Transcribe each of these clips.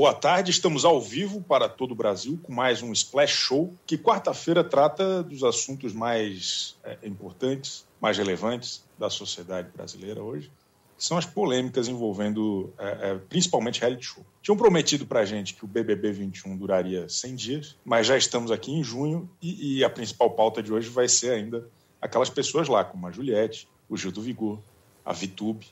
Boa tarde, estamos ao vivo para todo o Brasil com mais um Splash Show, que quarta-feira trata dos assuntos mais é, importantes, mais relevantes da sociedade brasileira hoje, que são as polêmicas envolvendo é, é, principalmente reality show. Tinham prometido para a gente que o BBB 21 duraria 100 dias, mas já estamos aqui em junho e, e a principal pauta de hoje vai ser ainda aquelas pessoas lá, como a Juliette, o Gil do Vigor, a Vitube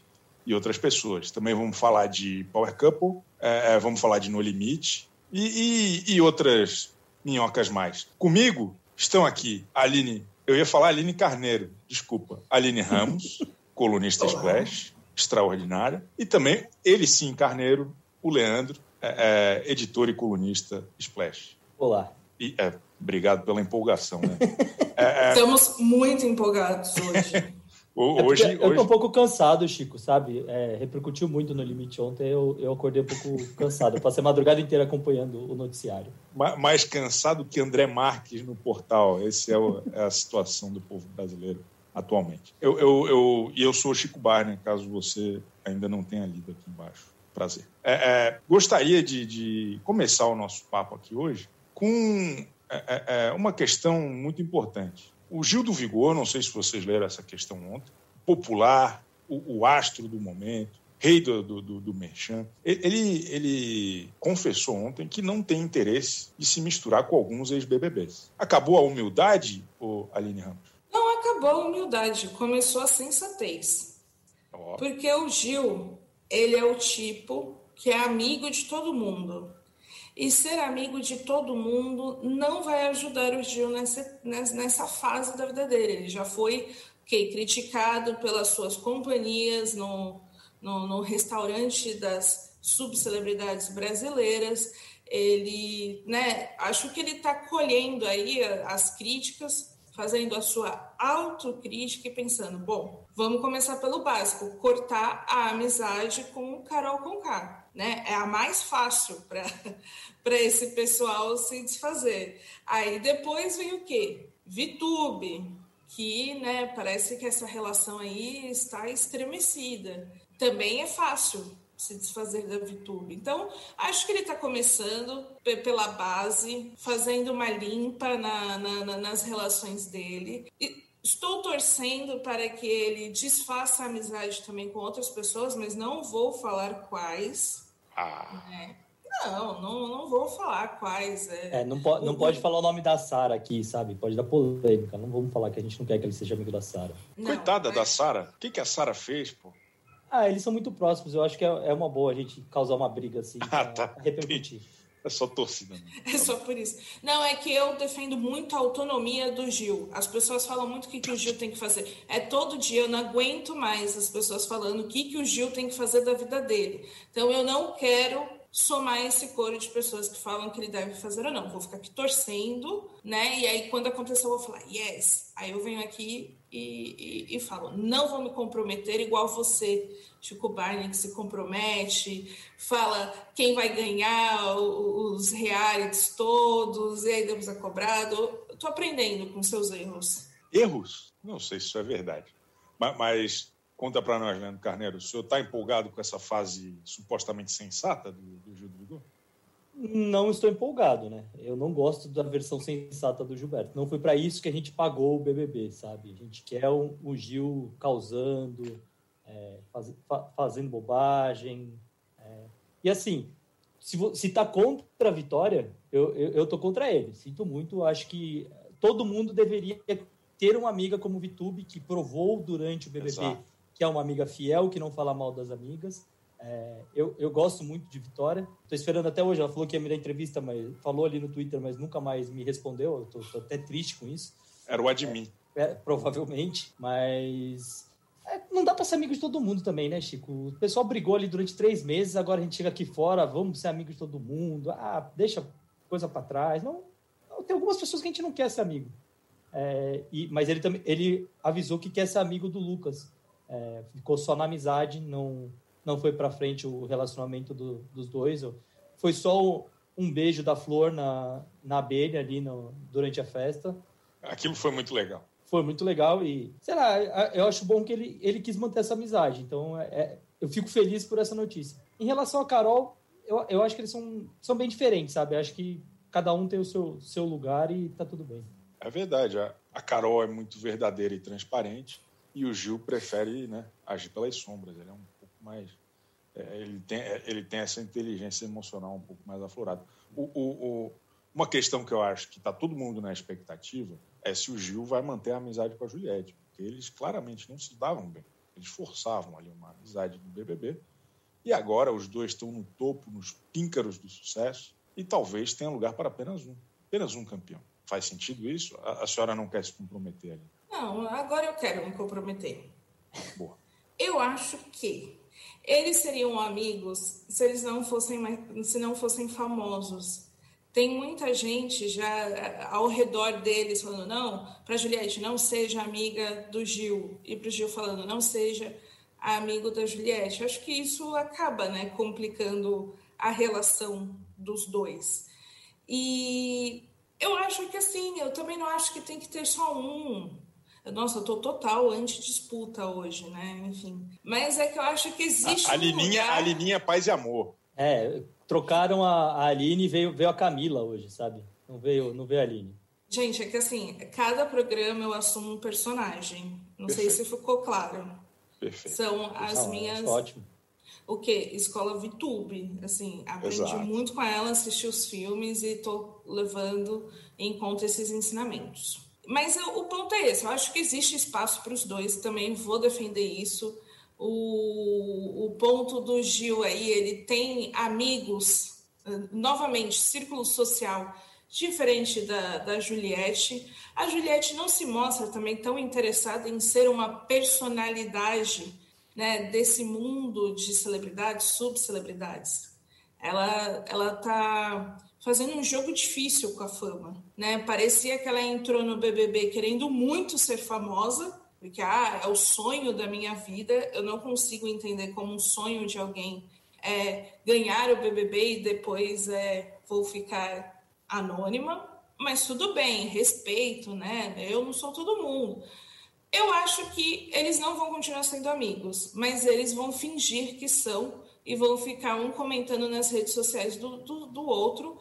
e outras pessoas. Também vamos falar de Power Couple, é, é, vamos falar de No Limite e, e, e, outras minhocas mais. Comigo estão aqui a Aline, eu ia falar Aline Carneiro, desculpa, Aline Ramos, colunista Splash, extraordinária, e também ele sim, Carneiro, o Leandro, é, é, editor e colunista Splash. Olá. E, é, obrigado pela empolgação. Né? É, Estamos muito empolgados hoje. É hoje, é eu tô um pouco cansado, Chico, sabe? É, repercutiu muito no limite ontem, eu, eu acordei um pouco cansado. Eu passei a madrugada inteira acompanhando o noticiário. Mais cansado que André Marques no portal. Essa é, é, a situação do povo brasileiro atualmente. Eu, eu, eu, e eu sou Chico Barney, caso você ainda não tenha lido aqui embaixo. Prazer. É, é, gostaria de, de, começar o nosso papo aqui hoje com uma questão muito importante o Gil do Vigor, não sei se vocês leram essa questão ontem, popular, o, o astro do momento, rei do, do, do, do Merchan, ele, ele confessou ontem que não tem interesse de se misturar com alguns ex-BBBs. Acabou a humildade, ou Aline Ramos? Não acabou a humildade, começou a sensatez. Oh. Porque o Gil, ele é o tipo que é amigo de todo mundo. E ser amigo de todo mundo não vai ajudar o Gil nessa, nessa fase da vida dele. Ele já foi okay, criticado pelas suas companhias no, no, no restaurante das subcelebridades brasileiras. Ele, né, acho que ele está colhendo aí as críticas, fazendo a sua autocrítica e pensando, bom, vamos começar pelo básico, cortar a amizade com o Carol Conká né? É a mais fácil para esse pessoal se desfazer. Aí depois vem o quê? Vitube, que né, parece que essa relação aí está estremecida. Também é fácil se desfazer da Vitube. Então, acho que ele está começando pela base, fazendo uma limpa na, na, nas relações dele. E Estou torcendo para que ele desfaça a amizade também com outras pessoas, mas não vou falar quais. Ah. É. Não, não, não vou falar quais. É, é não, po não pode falar o nome da Sara aqui, sabe? Pode dar polêmica. Não vamos falar que a gente não quer que ele seja amigo da Sara. Coitada mas... da Sara. O que, que a Sara fez, pô? Ah, eles são muito próximos. Eu acho que é, é uma boa a gente causar uma briga assim. Ah, tá. Repercutir. É só torcida. Né? É só por isso. Não, é que eu defendo muito a autonomia do Gil. As pessoas falam muito o que, que o Gil tem que fazer. É todo dia, eu não aguento mais as pessoas falando o que, que o Gil tem que fazer da vida dele. Então, eu não quero somar esse coro de pessoas que falam que ele deve fazer ou não. Vou ficar aqui torcendo, né? E aí, quando acontecer, eu vou falar, yes. Aí eu venho aqui e, e, e falo, não vou me comprometer igual você, Chico Barney, que se compromete, fala quem vai ganhar os realities todos, e aí demos a cobrado. Tô aprendendo com seus erros. Erros? Não sei se isso é verdade. Mas, mas Conta para nós, Leandro Carneiro, o senhor está empolgado com essa fase supostamente sensata do, do Gil do Vigor? Não estou empolgado, né? Eu não gosto da versão sensata do Gilberto. Não foi para isso que a gente pagou o BBB, sabe? A gente quer o, o Gil causando, é, faz, fa, fazendo bobagem. É. E assim, se, se tá contra a vitória, eu, eu, eu tô contra ele. Sinto muito, acho que todo mundo deveria ter uma amiga como Vitube que provou durante o BBB Exato que é uma amiga fiel, que não fala mal das amigas. É, eu, eu gosto muito de Vitória. Estou esperando até hoje. Ela falou que ia me dar entrevista, mas falou ali no Twitter, mas nunca mais me respondeu. Estou até triste com isso. Era o admin. É, é, provavelmente, mas é, não dá para ser amigo de todo mundo também, né, Chico? O pessoal brigou ali durante três meses, agora a gente chega aqui fora, vamos ser amigo de todo mundo. Ah, deixa coisa para trás. Não, não, tem algumas pessoas que a gente não quer ser amigo. É, e, mas ele também ele avisou que quer ser amigo do Lucas. É, ficou só na amizade, não, não foi para frente o relacionamento do, dos dois. Foi só um beijo da flor na, na abelha ali no, durante a festa. Aquilo foi muito legal. Foi muito legal e, sei lá, eu acho bom que ele, ele quis manter essa amizade. Então, é, é, eu fico feliz por essa notícia. Em relação a Carol, eu, eu acho que eles são, são bem diferentes, sabe? Eu acho que cada um tem o seu, seu lugar e tá tudo bem. É verdade. A, a Carol é muito verdadeira e transparente e o Gil prefere né, agir pelas sombras. Ele é um pouco mais. É, ele, tem, é, ele tem essa inteligência emocional um pouco mais aflorada. O, o, o, uma questão que eu acho que está todo mundo na expectativa é se o Gil vai manter a amizade com a Juliette, porque eles claramente não se davam bem. Eles forçavam ali uma amizade no BBB. E agora os dois estão no topo, nos píncaros do sucesso, e talvez tenha lugar para apenas um. Apenas um campeão. Faz sentido isso? A, a senhora não quer se comprometer ali? Não, agora eu quero me comprometer. Boa. Eu acho que eles seriam amigos se eles não fossem se não fossem famosos. Tem muita gente já ao redor deles falando não, para Juliette não seja amiga do Gil e para o Gil falando não seja amigo da Juliette. Acho que isso acaba, né, complicando a relação dos dois. E eu acho que assim, eu também não acho que tem que ter só um. Nossa, eu tô total anti-disputa hoje, né? Enfim. Mas é que eu acho que existe. A, a, Lininha, lugar... a Lininha Paz e Amor. É, trocaram a, a Aline e veio, veio a Camila hoje, sabe? Não veio, não veio a Aline. Gente, é que assim, cada programa eu assumo um personagem. Não Perfeito. sei se ficou claro. Perfeito. São as Não, minhas. Ótimo. O que? Escola VTube. Assim, aprendi Exato. muito com ela, assisti os filmes e estou levando em conta esses ensinamentos. Mas eu, o ponto é esse: eu acho que existe espaço para os dois, também vou defender isso. O, o ponto do Gil aí, ele tem amigos, novamente, círculo social diferente da, da Juliette. A Juliette não se mostra também tão interessada em ser uma personalidade né, desse mundo de celebridades, subcelebridades. Ela ela está fazendo um jogo difícil com a fama, né? Parecia que ela entrou no BBB querendo muito ser famosa, porque ah, é o sonho da minha vida. Eu não consigo entender como um sonho de alguém é ganhar o BBB e depois é vou ficar anônima, mas tudo bem, respeito, né? Eu não sou todo mundo. Eu acho que eles não vão continuar sendo amigos, mas eles vão fingir que são e vão ficar um comentando nas redes sociais do, do, do outro,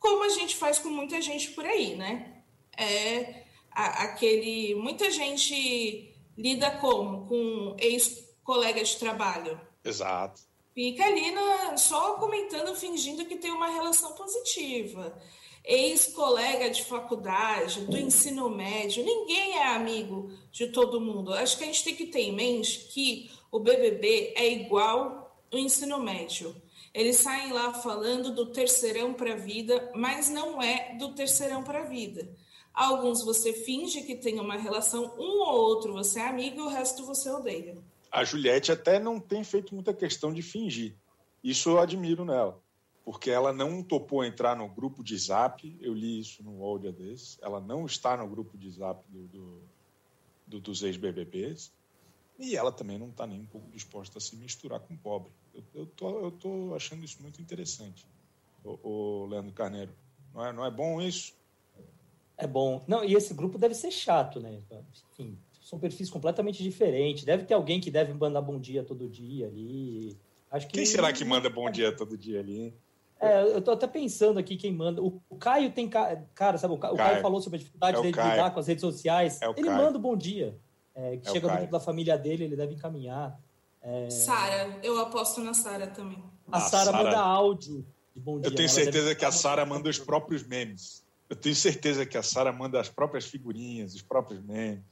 como a gente faz com muita gente por aí, né? É a, aquele. Muita gente lida como? Com ex-colega de trabalho. Exato. Fica ali na, só comentando, fingindo que tem uma relação positiva. Ex-colega de faculdade, do ensino médio, ninguém é amigo de todo mundo. Acho que a gente tem que ter em mente que o BBB é igual o ensino médio. Eles saem lá falando do terceirão para a vida, mas não é do terceirão para a vida. Alguns você finge que tem uma relação, um ou outro você é amigo e o resto você odeia a Juliette até não tem feito muita questão de fingir. Isso eu admiro nela. Porque ela não topou entrar no grupo de zap, eu li isso no áudio desse, ela não está no grupo de zap do, do, do dos ex-BBBs, e ela também não está nem um pouco disposta a se misturar com o pobre. Eu, eu, tô, eu tô achando isso muito interessante, o, o Leandro Carneiro. Não é, não é bom isso? É bom. Não, e esse grupo deve ser chato, né? Enfim, são perfis completamente diferentes. Deve ter alguém que deve mandar bom dia todo dia ali. Acho que... Quem será que manda bom dia todo dia ali? É, eu tô até pensando aqui quem manda. O, o Caio tem. Cara, sabe, o, Caio, o Caio falou sobre a dificuldade é dele de lidar com as redes sociais. É ele Caio. manda bom dia. É, que é chega do da família dele, ele deve encaminhar. É... Sara, eu aposto na Sara também. A ah, Sara manda áudio de bom dia. Eu tenho certeza que a Sara manda os próprios memes. Eu tenho certeza que a Sara manda as próprias figurinhas, os próprios memes.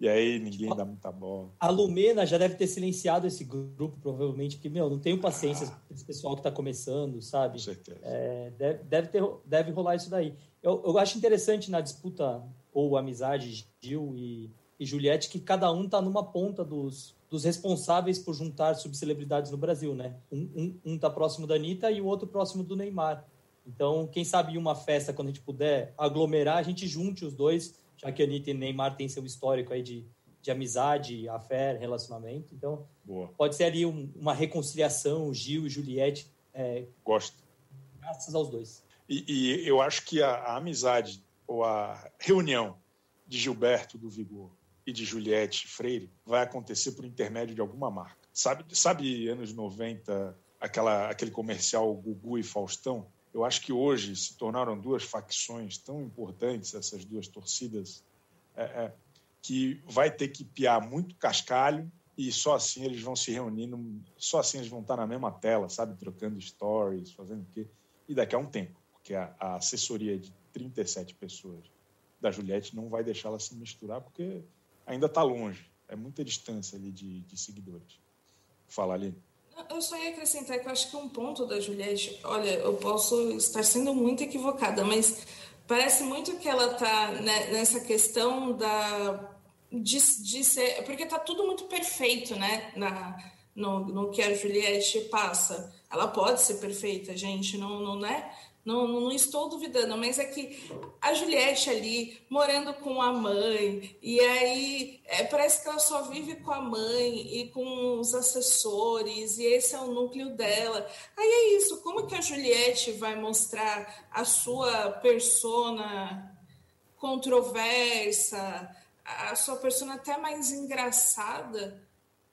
E aí ninguém dá muita bola. A Lumena já deve ter silenciado esse grupo, provavelmente, porque, meu, não tenho paciência ah, esse pessoal que está começando, sabe? Com certeza. É, deve, deve, ter, deve rolar isso daí. Eu, eu acho interessante na disputa ou amizade Gil e, e Juliette que cada um está numa ponta dos, dos responsáveis por juntar subcelebridades no Brasil, né? Um, um, um tá próximo da Anitta e o outro próximo do Neymar. Então, quem sabe uma festa, quando a gente puder aglomerar, a gente junte os dois já que a Anitta e Neymar têm seu histórico aí de, de amizade, afé, relacionamento. Então, Boa. pode ser ali um, uma reconciliação, Gil e Juliette. É, Gosto. Graças aos dois. E, e eu acho que a, a, amizade ou a reunião de Gilberto do Vigor e de Juliette Freire vai acontecer por intermédio de alguma marca. Sabe, sabe anos 90, aquela, aquele comercial Gugu e Faustão. Eu acho que hoje se tornaram duas facções tão importantes, essas duas torcidas, é, é, que vai ter que piar muito cascalho e só assim eles vão se reunindo, só assim eles vão estar na mesma tela, sabe? Trocando stories, fazendo o quê? E daqui a um tempo, porque a, a assessoria de 37 pessoas da Juliette não vai deixá-la se misturar, porque ainda está longe. É muita distância ali de, de seguidores. Fala ali. Eu só ia acrescentar que eu acho que um ponto da Juliette, olha, eu posso estar sendo muito equivocada, mas parece muito que ela está nessa questão da de, de ser, porque está tudo muito perfeito, né, na, no, no que a Juliette passa. Ela pode ser perfeita, gente, não, não é? Não, não estou duvidando, mas é que a Juliette ali, morando com a mãe, e aí é, parece que ela só vive com a mãe e com os assessores, e esse é o núcleo dela. Aí é isso, como que a Juliette vai mostrar a sua persona controversa, a sua persona até mais engraçada,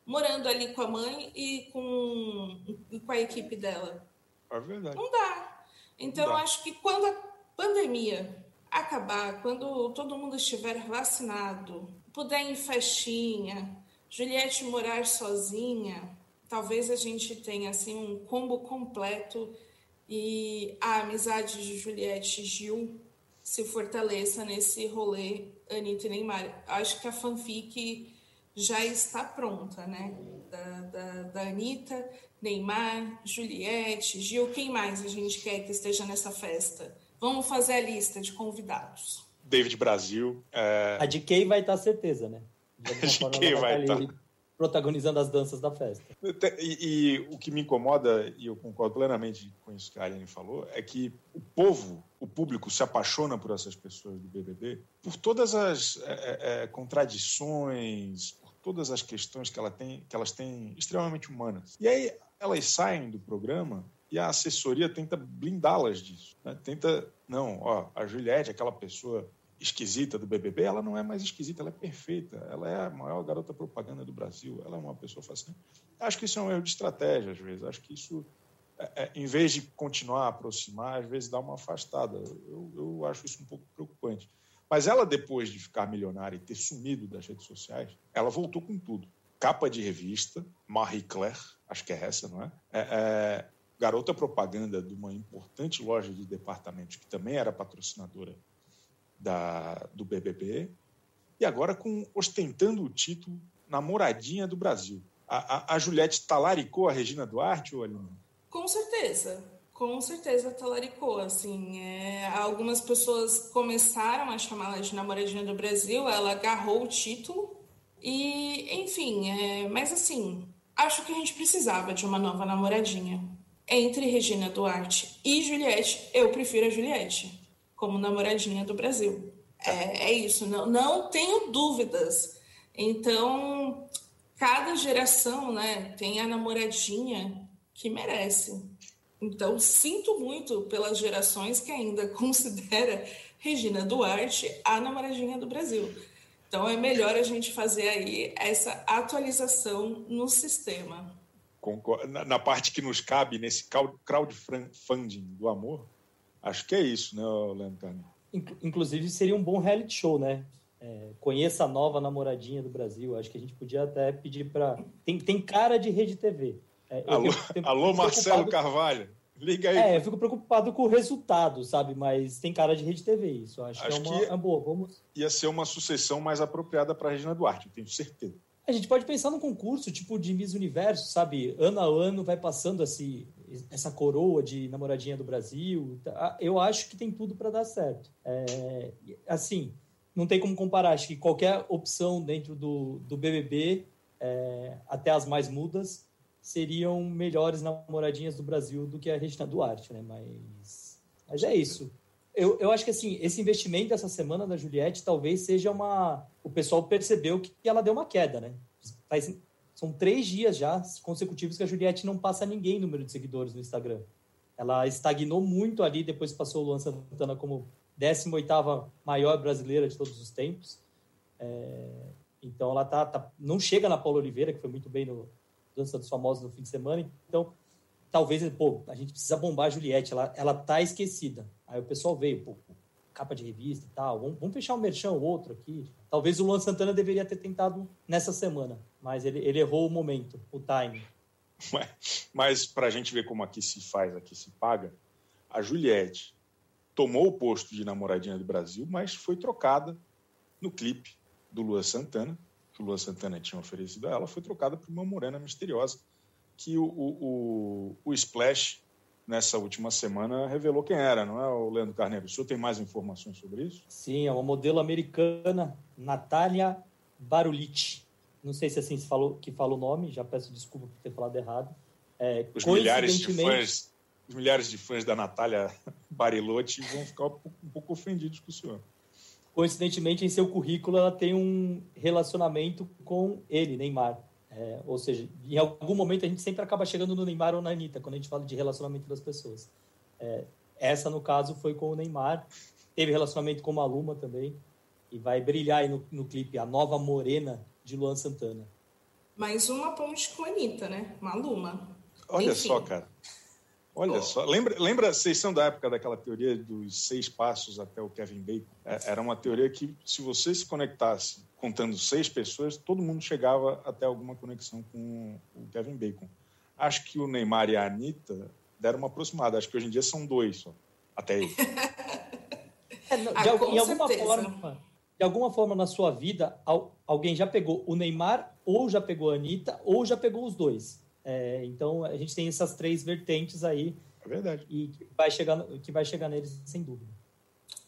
morando ali com a mãe e com, e com a equipe dela? É verdade. Não dá. Então, acho que quando a pandemia acabar, quando todo mundo estiver vacinado, puder ir em festinha, Juliette morar sozinha, talvez a gente tenha assim um combo completo e a amizade de Juliette e Gil se fortaleça nesse rolê Anitta e Neymar. Acho que a fanfic já está pronta, né? Da, da, da Anitta Neymar, Juliette, Gil, quem mais a gente quer que esteja nessa festa? Vamos fazer a lista de convidados. David Brasil. É... A de quem vai estar certeza, né? De quem vai estar. Protagonizando as danças da festa. E, e, o que me incomoda, e eu concordo plenamente com isso que a Aline falou, é que o povo, o público, se apaixona por essas pessoas do BBB por todas as é, é, é, contradições, por todas as questões que, ela tem, que elas têm extremamente humanas. E aí elas saem do programa e a assessoria tenta blindá-las disso. Né? Tenta, não, ó, a Juliette, aquela pessoa esquisita do BBB, ela não é mais esquisita, ela é perfeita. Ela é a maior garota propaganda do Brasil. Ela é uma pessoa fascinante. Acho que isso é um erro de estratégia, às vezes. Acho que isso, é, é, em vez de continuar a aproximar, às vezes dá uma afastada. Eu, eu acho isso um pouco preocupante. Mas ela, depois de ficar milionária e ter sumido das redes sociais, ela voltou com tudo. Capa de revista, Marie Claire, acho que é essa, não é? é, é garota propaganda de uma importante loja de departamentos que também era patrocinadora da, do BBB, e agora com ostentando o título namoradinha do Brasil. A, a, a Juliette talaricou a Regina Duarte, ou Aline? Com certeza, com certeza talaricou. Assim, é, algumas pessoas começaram a chamá-la de namoradinha do Brasil, ela agarrou o título, e enfim, é, mas assim, Acho que a gente precisava de uma nova namoradinha. Entre Regina Duarte e Juliette, eu prefiro a Juliette como namoradinha do Brasil. É, é isso, não, não tenho dúvidas. Então, cada geração né, tem a namoradinha que merece. Então, sinto muito pelas gerações que ainda considera Regina Duarte a namoradinha do Brasil. Então é melhor a gente fazer aí essa atualização no sistema. Na parte que nos cabe nesse crowdfunding do amor, acho que é isso, né, Leandro? Inclusive seria um bom reality show, né? É, conheça a nova namoradinha do Brasil. Acho que a gente podia até pedir para. Tem, tem cara de rede TV. É, alô, alô Marcelo Carvalho. Liga aí. É, eu fico preocupado com o resultado, sabe? Mas tem cara de rede TV isso. Acho, Acho que é uma, que é boa. Vamos... Ia ser uma sucessão mais apropriada para a Regina Duarte, eu tenho certeza. A gente pode pensar num concurso tipo de Miss Universo, sabe? Ano a ano vai passando assim, essa coroa de namoradinha do Brasil. Tá? Eu acho que tem tudo para dar certo. É, assim, não tem como comparar. Acho que qualquer opção dentro do, do BBB, é, até as mais mudas, seriam melhores namoradinhas do Brasil do que a Regina Duarte, né? Mas, mas é isso. Eu, eu acho que assim, esse investimento dessa semana da Juliette talvez seja uma. O pessoal percebeu que ela deu uma queda, né? Faz, são três dias já consecutivos que a Juliette não passa ninguém número de seguidores no Instagram. Ela estagnou muito ali, depois passou o Luan Santana como 18 maior brasileira de todos os tempos. É, então ela tá, tá, não chega na Paula Oliveira, que foi muito bem no, dança dos famosos no fim de semana. Então, talvez, pô, a gente precisa bombar a Juliette, ela, ela tá esquecida. Aí o pessoal veio, pô, capa de revista e tal, vamos, vamos fechar um merchan ou outro aqui. Talvez o Luan Santana deveria ter tentado nessa semana, mas ele, ele errou o momento, o time. Mas, mas para a gente ver como aqui se faz, aqui se paga, a Juliette tomou o posto de namoradinha do Brasil, mas foi trocada no clipe do Luan Santana, que o Luan Santana tinha oferecido a ela, foi trocada por uma morena misteriosa, que o, o, o, Splash, nessa última semana, revelou quem era, não é, o Leandro Carneiro? O senhor tem mais informações sobre isso? Sim, é uma modelo americana, Natália Barulich. Não sei se assim se falou, que fala o nome, já peço desculpa por ter falado errado. É, os, milhares de fãs, os milhares de fãs da Natália Barilotti vão ficar um pouco, um pouco ofendidos com o senhor coincidentemente, em seu currículo, ela tem um relacionamento com ele, Neymar. É, ou seja, em algum momento a gente sempre acaba chegando no Neymar ou na Anitta, quando a gente fala de relacionamento das pessoas. É, essa, no caso, foi com o Neymar. Teve relacionamento com Maluma também. E vai brilhar aí no, no clipe A Nova Morena de Luan Santana. Mais uma ponte com a Anitta, né? Maluma. Olha Enfim. só, cara. Olha oh. só, lembra, lembra, vocês são da época daquela teoria dos seis passos até o Kevin Bacon? É, era uma teoria que, se você se conectasse contando seis pessoas, todo mundo chegava até alguma conexão com o Kevin Bacon. Acho que o Neymar e a Anitta deram uma aproximada. Acho que hoje em dia são dois só, até aí. é, de, ah, em alguma forma, de alguma forma na sua vida, alguém já pegou o Neymar, ou já pegou a Anitta, ou já pegou os dois. É, então a gente tem essas três vertentes aí. É verdade. E que vai chegar, que vai chegar neles sem dúvida.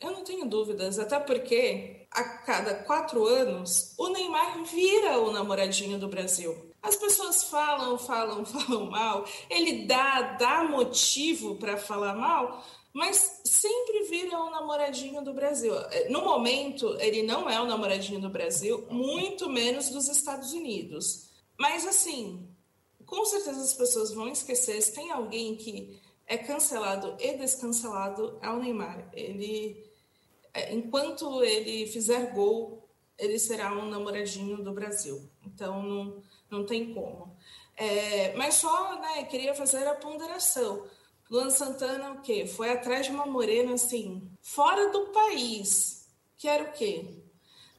Eu não tenho dúvidas, até porque a cada quatro anos o Neymar vira o namoradinho do Brasil. As pessoas falam, falam, falam mal, ele dá, dá motivo para falar mal, mas sempre vira o namoradinho do Brasil. No momento, ele não é o namoradinho do Brasil, muito menos dos Estados Unidos. Mas assim, com certeza as pessoas vão esquecer. Se tem alguém que é cancelado e descancelado, é o Neymar. Ele, é, enquanto ele fizer gol, ele será um namoradinho do Brasil. Então, não, não tem como. É, mas só, né, queria fazer a ponderação. Luan Santana, o quê? Foi atrás de uma morena, assim, fora do país. Que era o quê?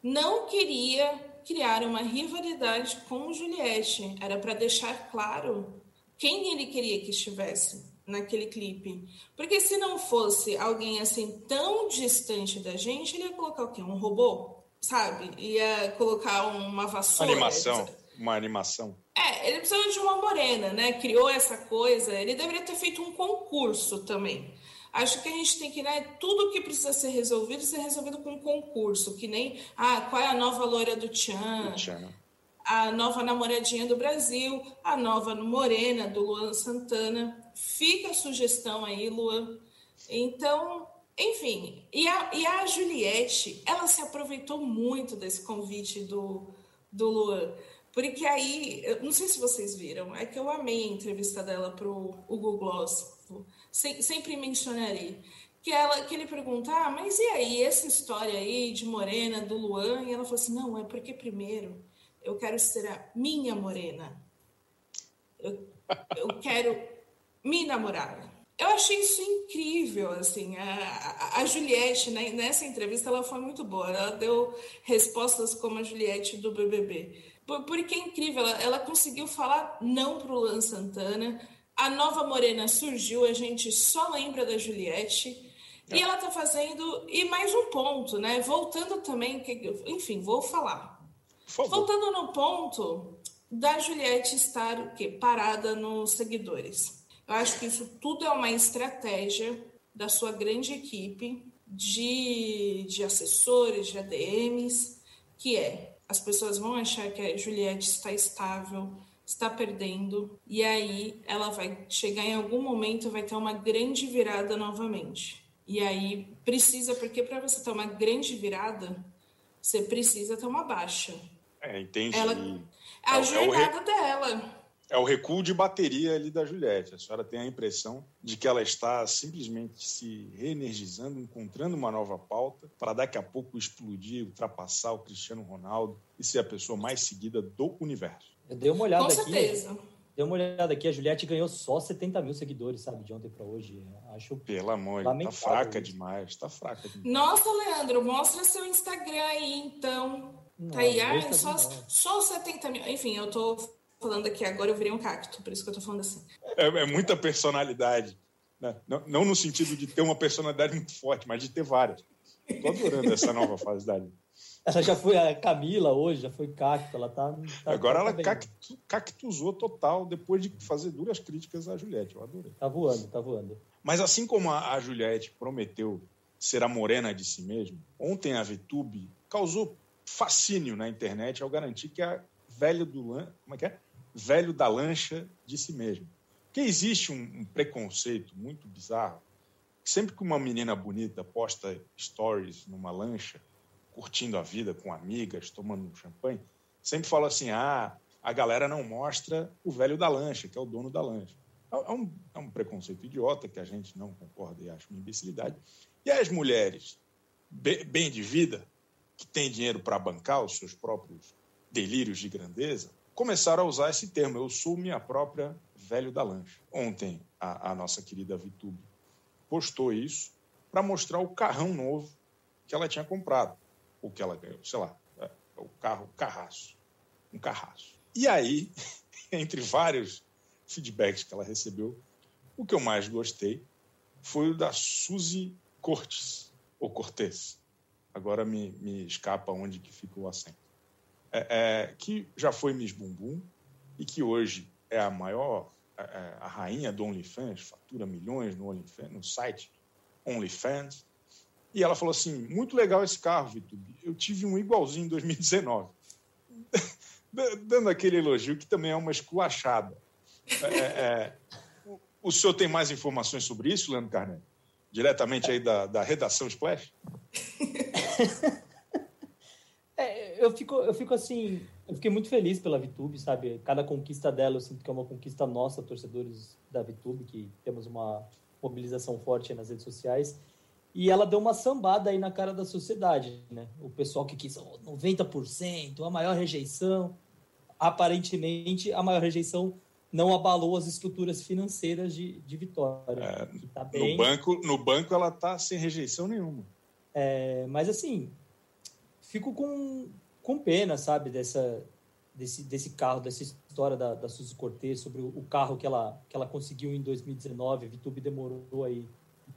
Não queria criar uma rivalidade com Juliette. Era para deixar claro quem ele queria que estivesse naquele clipe. Porque se não fosse alguém assim tão distante da gente, ele ia colocar o quê? Um robô? Sabe? Ia colocar uma vassoura. Animação. Uma animação. É, ele precisava de uma morena, né? Criou essa coisa. Ele deveria ter feito um concurso também. Acho que a gente tem que, né, tudo que precisa ser resolvido, ser resolvido com concurso, que nem, ah, qual é a nova loira do Tchan, a nova namoradinha do Brasil, a nova morena do Luan Santana. Fica a sugestão aí, Luan. Então, enfim, e a, e a Juliette, ela se aproveitou muito desse convite do, do Luan. Porque aí, não sei se vocês viram, é que eu amei a entrevista dela para o Google Gloss sempre mencionarei. Que, ela, que ele pergunta, ah, mas e aí, essa história aí de Morena, do Luan? E ela falou assim, não, é porque primeiro eu quero ser a minha Morena. Eu, eu quero me namorar. Eu achei isso incrível, assim, a, a, Juliette, né, nessa entrevista, ela foi muito boa, ela deu respostas como a Juliette do BBB, porque é incrível, ela, ela conseguiu falar não para o Luan Santana, a nova Morena surgiu, a gente só lembra da Juliette. É. E ela está fazendo. E mais um ponto, né? Voltando também. Enfim, vou falar. Voltando no ponto da Juliette estar o quê? parada nos seguidores. Eu acho que isso tudo é uma estratégia da sua grande equipe de, de assessores, de ADMs, que é as pessoas vão achar que a Juliette está estável, está perdendo e aí ela vai chegar em algum momento vai ter uma grande virada novamente. E aí precisa porque para você ter uma grande virada, você precisa ter uma baixa. É, entendi. Ela, a é, jornada é re... dela. É o recuo de bateria ali da Juliette. A senhora tem a impressão de que ela está simplesmente se reenergizando, encontrando uma nova pauta para daqui a pouco explodir, ultrapassar o Cristiano Ronaldo e ser a pessoa mais seguida do universo. Eu dei uma olhada Com aqui. certeza. dê uma olhada aqui, a Juliette ganhou só 70 mil seguidores, sabe, de ontem para hoje. Acho. Pelo amor, tá fraca isso. demais, tá fraca demais. Nossa, Leandro, mostra seu Instagram aí, então. Não, tá aí, ah, só, só 70 mil. Enfim, eu tô falando aqui agora, eu virei um cacto, por isso que eu tô falando assim. É, é muita personalidade. Né? Não, não, no sentido de ter uma personalidade muito forte, mas de ter várias. Tô adorando essa nova fase da Aline. Ela já foi a Camila hoje, já foi cacto, ela tá. tá Agora tá ela cactu, cactuzou total depois de fazer duras críticas à Juliette. Eu adorei. Tá voando, tá voando. Mas assim como a, a Juliette prometeu ser a morena de si mesma, ontem a VTube causou fascínio na internet ao garantir que a velha do como é que é? Velho da lancha de si mesmo. Porque existe um, um preconceito muito bizarro. Sempre que uma menina bonita posta stories numa lancha, curtindo a vida com amigas, tomando um champanhe, sempre fala assim: ah, a galera não mostra o velho da lancha, que é o dono da lancha. É, é um, é um preconceito idiota que a gente não concorda e acha uma imbecilidade. E as mulheres bem de vida, que têm dinheiro para bancar os seus próprios delírios de grandeza, começaram a usar esse termo. Eu sou minha própria velho da lancha. Ontem, a, a nossa querida Vitube postou isso para mostrar o carrão novo que ela tinha comprado o que ela ganhou, sei lá, é, o carro, carraço, um carraço. E aí, entre vários feedbacks que ela recebeu, o que eu mais gostei foi o da Suzy Cortes, ou Cortez. Agora me, me escapa onde que fica o acento. É, é, que já foi Miss Bumbum e que hoje é a maior, a, rainha do OnlyFans, fatura milhões no, OnlyFans, no site OnlyFans, e ela falou assim: muito legal esse carro, Vitor. Eu tive um igualzinho em 2019. Dando aquele elogio que também é uma esculachada. É, é, é o senhor tem mais informações sobre isso, Leandro Carneiro? Diretamente aí da, da redação Splash? Eu, fico, eu fico assim, eu fiquei muito feliz pela VTube, sabe? Cada conquista dela eu sinto que é uma conquista nossa, torcedores da VTube, que temos uma mobilização forte nas redes sociais. E ela deu uma sambada aí na cara da sociedade, né? O pessoal que quis oh, 90%, a maior rejeição. Aparentemente, a maior rejeição não abalou as estruturas financeiras de, de Vitória. É, tá bem... no, banco, no banco ela tá sem rejeição nenhuma. É, mas assim, fico com, com pena, sabe, dessa, desse, desse carro, dessa história da, da Suzy Cortez sobre o, carro que ela, que ela conseguiu em 2019. A Vitube demorou aí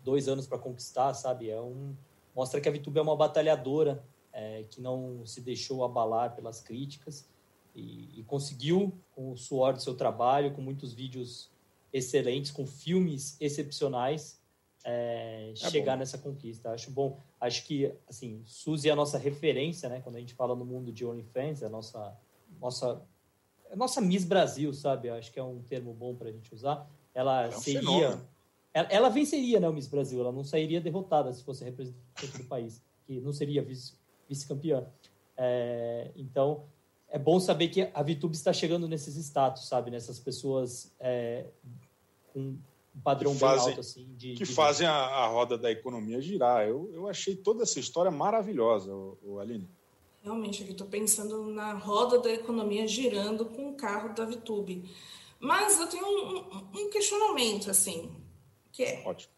dois anos para conquistar, sabe? É um mostra que a Vitube é uma batalhadora é, que não se deixou abalar pelas críticas e, e, conseguiu, com o suor do seu trabalho, com muitos vídeos excelentes, com filmes excepcionais, é, é chegar bom. nessa conquista. Acho bom. Acho que, assim, Suzy é a nossa referência, né? Quando a gente fala no mundo de OnlyFans, é a nossa, nossa, é a nossa Miss Brasil, sabe? Acho que é um termo bom para a gente usar. Ela é um seria... Fenômeno ela, ela venceria né, o Miss Brasil, ela não sairia derrotada se fosse representante do país, que não seria vice-campeã. É, então, é bom saber que a VTube está chegando nesses status, sabe? Nessas pessoas é, com um padrão fazem, bem alto, assim. De, que de... fazem a, a, roda da economia girar. Eu, eu achei toda essa história maravilhosa, o, o Aline. Realmente, aqui estou pensando na roda da economia girando com o carro da VTube. Mas eu tenho um, um, um questionamento, assim que é. Ótimo.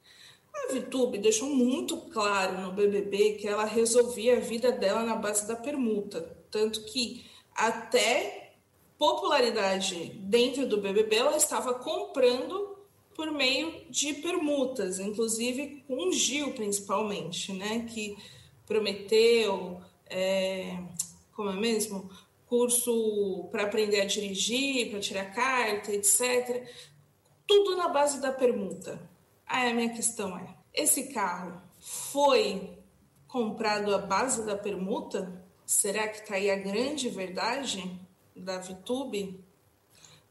A Vitube deixou muito claro no BBB que ela resolvia a vida dela na base da permuta, tanto que até popularidade dentro do BBB ela estava comprando por meio de permutas, inclusive com Gil principalmente, né, que prometeu, é, como é mesmo, curso para aprender a dirigir, para tirar carta, etc. Tudo na base da permuta. Aí a minha questão é: esse carro foi comprado à base da permuta? Será que está aí a grande verdade da Vitube?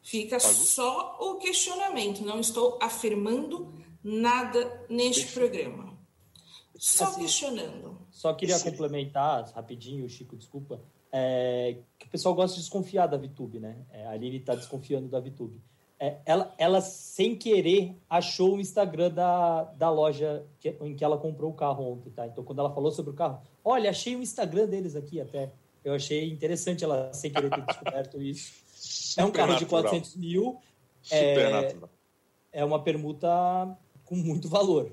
Fica só o questionamento, não estou afirmando nada neste programa. Só assim, questionando. Só queria Sim. complementar rapidinho, Chico, desculpa. É, que o pessoal gosta de desconfiar da Vitube, né? É, a Aline está desconfiando da Vitube é, ela, ela, sem querer, achou o Instagram da, da loja que, em que ela comprou o carro ontem, tá? Então, quando ela falou sobre o carro, olha, achei o Instagram deles aqui até. Eu achei interessante ela, sem querer, ter descoberto isso. É um carro de 400 mil, é, é uma permuta com muito valor.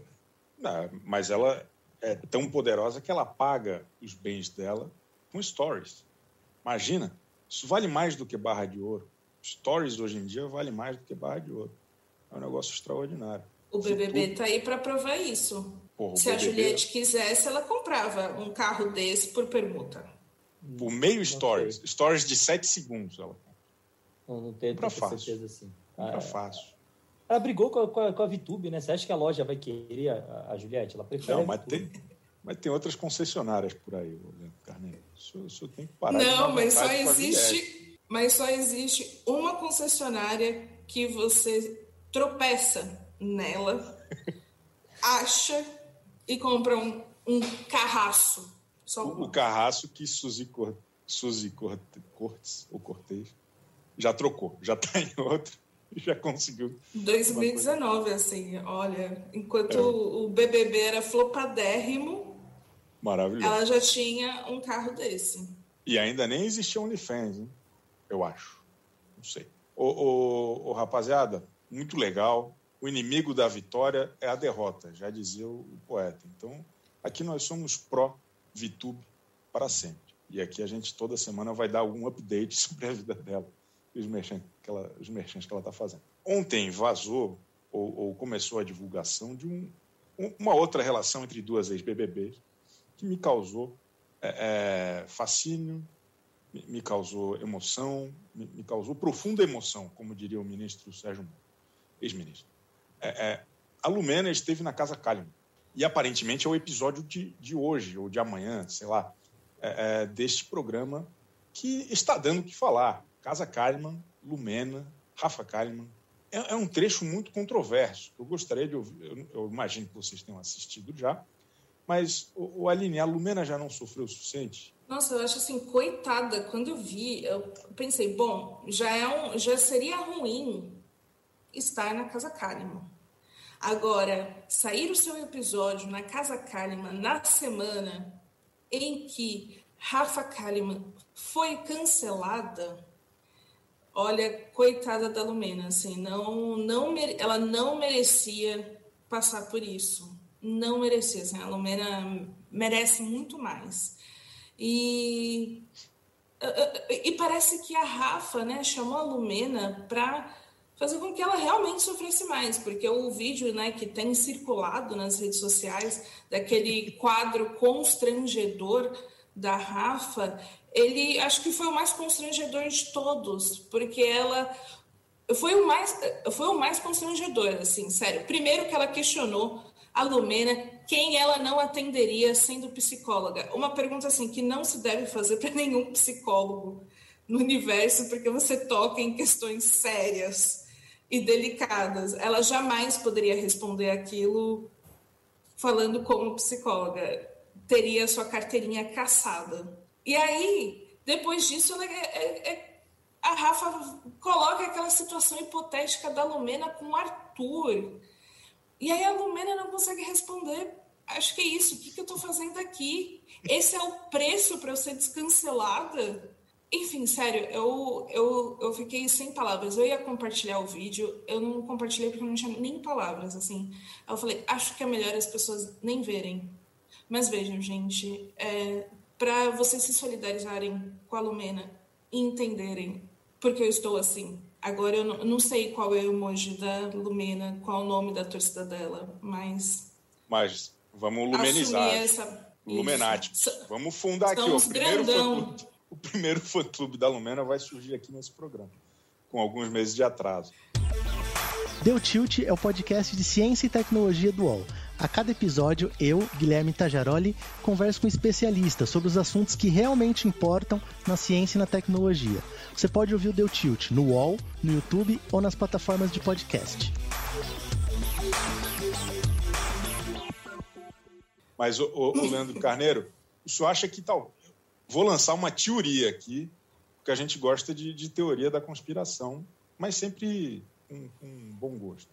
Não, mas ela é tão poderosa que ela paga os bens dela com stories. Imagina, isso vale mais do que barra de ouro. Stories hoje em dia vale mais do que barra de ouro. É um negócio extraordinário. O BBB está aí para provar isso. Porra, Se BBB... a Juliette quisesse, ela comprava um carro desse por permuta. Por meio stories. Stories de 7 segundos ela Não, não tenho tanta certeza assim. Compra ah, fácil. Ela brigou com a, com, a, com a VTube, né? Você acha que a loja vai querer a, a Juliette? Ela prefere Não, mas tem, mas tem outras concessionárias por aí, Carneiro. O senhor tem que parar Não, mas só existe... Mas só existe uma concessionária que você tropeça nela, acha e compra um, um carraço. Só o, o carraço que Suzy, Cor, Suzy Cortes, ou Cortez, já trocou, já está em outro já conseguiu. 2019, assim, olha, enquanto é. o BBB era flopadérrimo, Maravilhoso. ela já tinha um carro desse. E ainda nem existia OnlyFans, hein? eu acho. Não sei. Ô, ô, ô, rapaziada, muito legal. O inimigo da vitória é a derrota, já dizia o, o poeta. Então, aqui nós somos pró-VTube para sempre. E aqui a gente toda semana vai dar algum update sobre a vida dela os merchantes que ela está fazendo. Ontem vazou ou, ou, começou a divulgação de um, uma outra relação entre duas ex-BBBs que me causou é, é, fascínio, me, causou emoção, me, me, causou profunda emoção, como diria o ministro Sérgio Moro, ex-ministro. É, é, a Lumena esteve na Casa Kalimann e aparentemente é o episódio de, de hoje ou de amanhã, sei lá, é, deste programa que está dando o que falar. Casa Kalimann, Lumena, Rafa Kalimann. É, é, um trecho muito controverso. Eu gostaria de ouvir, eu, eu, imagino que vocês tenham assistido já, mas o, o Aline, a Lumena já não sofreu o suficiente? Nossa, eu acho assim, coitada, quando eu vi, eu pensei, bom, já, é um, já seria ruim estar na Casa Kalimann. Agora, sair o seu episódio na Casa Kalimann na semana em que Rafa Kalimann foi cancelada, olha, coitada da Lumena, assim, não, não, ela não merecia passar por isso. Não merecia, assim, a Lumena merece muito mais. E, e parece que a Rafa, né, chamou a Lumena para fazer com que ela realmente sofresse mais, porque o vídeo, né, que tem circulado nas redes sociais daquele quadro constrangedor da Rafa, ele acho que foi o mais constrangedor de todos, porque ela foi o mais foi o mais constrangedor, assim, sério. Primeiro que ela questionou a Lumena quem ela não atenderia sendo psicóloga. Uma pergunta assim que não se deve fazer para nenhum psicólogo no universo, porque você toca em questões sérias e delicadas. Ela jamais poderia responder aquilo falando como psicóloga. Teria sua carteirinha caçada. E aí, depois disso, ela é, é, é, a Rafa coloca aquela situação hipotética da Lumena com o Arthur. E aí a Lumena não consegue responder. Acho que é isso. O que, que eu estou fazendo aqui? Esse é o preço para eu ser descancelada? Enfim, sério, eu, eu, eu fiquei sem palavras. Eu ia compartilhar o vídeo, eu não compartilhei porque eu não tinha nem palavras, assim. Eu falei, acho que é melhor as pessoas nem verem. Mas vejam, gente, é, para vocês se solidarizarem com a Lumena e entenderem porque eu estou assim. Agora eu não, não sei qual é o emoji da Lumena, qual é o nome da torcida dela, mas. Mas vamos lumenizar. Essa... Lumenati. Vamos fundar aqui ó, o primeiro O primeiro fã-clube da Lumena vai surgir aqui nesse programa, com alguns meses de atraso. Deu Tilt é o podcast de ciência e tecnologia do UOL. A cada episódio, eu, Guilherme Tajaroli, converso com especialistas sobre os assuntos que realmente importam na ciência e na tecnologia. Você pode ouvir o Deu Tilt no UOL, no YouTube ou nas plataformas de podcast. Mas, o, o, o Leandro Carneiro, o senhor acha que tal? Vou lançar uma teoria aqui, porque a gente gosta de, de teoria da conspiração, mas sempre com, bom gosto.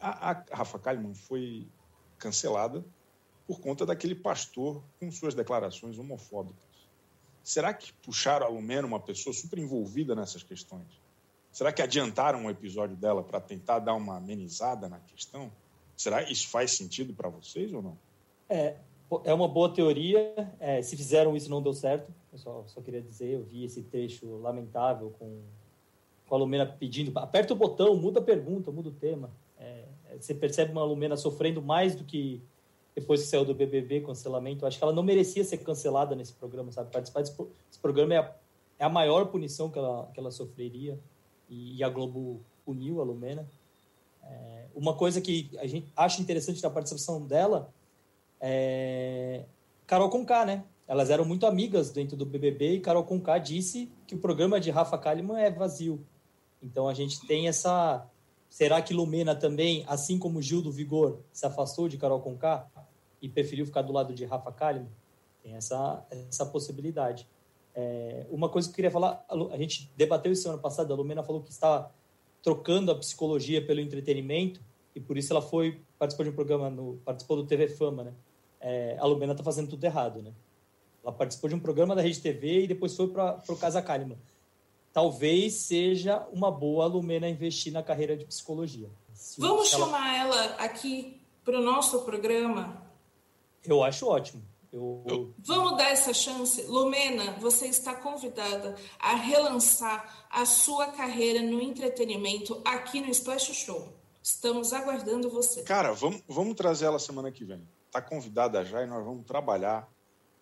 A, a Rafa Kalimann foi cancelada por conta daquele pastor com suas declarações homofóbicas. Será que puxaram a Lumena, uma pessoa super envolvida nessas questões, Será que adiantaram um episódio dela para tentar dar uma amenizada na questão? Será que isso faz sentido para vocês ou não? É, é uma boa teoria. É, se fizeram isso, não deu certo. Eu só, só queria dizer, eu vi esse trecho lamentável com, com a Lumena pedindo, aperta o botão, muda a pergunta, muda o tema. É, você percebe uma Lumena sofrendo mais do que depois que saiu do BBB, cancelamento. Acho que ela não merecia ser cancelada nesse programa, sabe? Participar desse programa é a, é a maior punição que ela, que ela sofreria. E, e a Globo puniu a Lumena. É, uma coisa que a gente acha interessante da participação dela é Carol Conká, né? Elas eram muito amigas dentro do BBB e Carol Conká disse que o programa de Rafa Kalimann é vazio. Então a gente tem essa. Será que Lumena também, assim como Gil do Vigor, se afastou de Carol Conká e preferiu ficar do lado de Rafa Kalimann? Tem essa, essa possibilidade. É, uma coisa que eu queria falar, a gente debateu isso ano passado, a Lumena falou que está trocando a psicologia pelo entretenimento e por isso ela foi participou de um programa no participou do TV Fama, né? É, a Lumena está fazendo tudo errado, né? Ela participou de um programa da Rede TV e depois foi para o Casa Kalimann. Talvez seja uma boa Lumena investir na carreira de psicologia. Se Vamos ela... chamar ela aqui para o nosso programa? Eu acho ótimo. Eu... Vamos dar essa chance. Lumena, você está convidada a relançar a sua carreira no entretenimento aqui no Splash Show. Estamos aguardando você. Cara, vamos, vamos trazer ela semana que vem. Está convidada já e nós vamos trabalhar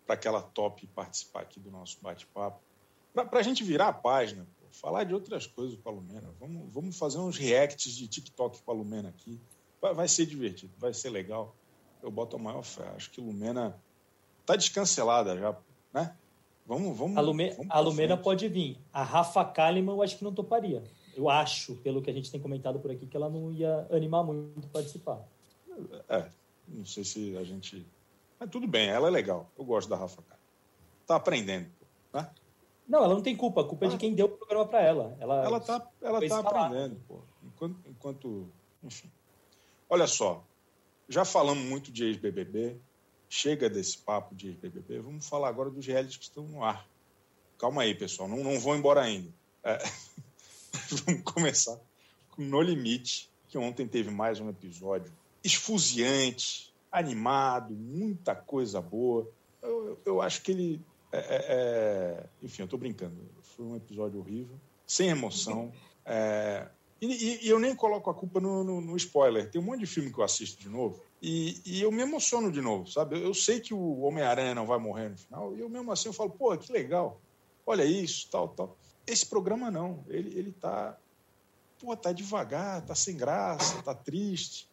para que ela tope participar aqui do nosso bate-papo. Para a gente virar a página, pô, falar de outras coisas com a Lumena. Vamos, vamos fazer uns reacts de TikTok com a Lumena aqui. Vai, vai ser divertido, vai ser legal. Eu boto a maior fé. Acho que Lumena tá descancelada já, né? Vamos, vamos. A, Lume, vamos a Lumena frente. pode vir. A Rafa Kalimann eu acho que não toparia. Eu acho, pelo que a gente tem comentado por aqui, que ela não ia animar muito participar. É, não sei se a gente. Mas tudo bem, ela é legal. Eu gosto da Rafa Kalimann. Tá aprendendo, né? Não, ela não tem culpa. A culpa é de ah. quem deu o programa para ela. Ela, ela tá, ela tá aprendendo, pô. Enquanto, enquanto. Enfim. Olha só. Já falamos muito de ex-BBB chega desse papo de BBB, vamos falar agora dos realities que estão no ar. Calma aí, pessoal, não, não vou embora ainda. É. vamos começar com No Limite, que ontem teve mais um episódio esfuziante, animado, muita coisa boa. Eu, eu acho que ele. É, é, é enfim, eu estou brincando. Foi um episódio horrível, sem emoção. É, e, e, eu nem coloco a culpa no, no, no, spoiler. Tem um monte de filme que eu assisto de novo e, e eu me emociono de novo, sabe? Eu, eu sei que o Homem-Aranha não vai morrer no final e eu mesmo assim eu falo, pô, que legal. Olha isso, tal, tal. Esse programa não. Ele, ele tá. Pô, tá devagar, tá sem graça, tá triste.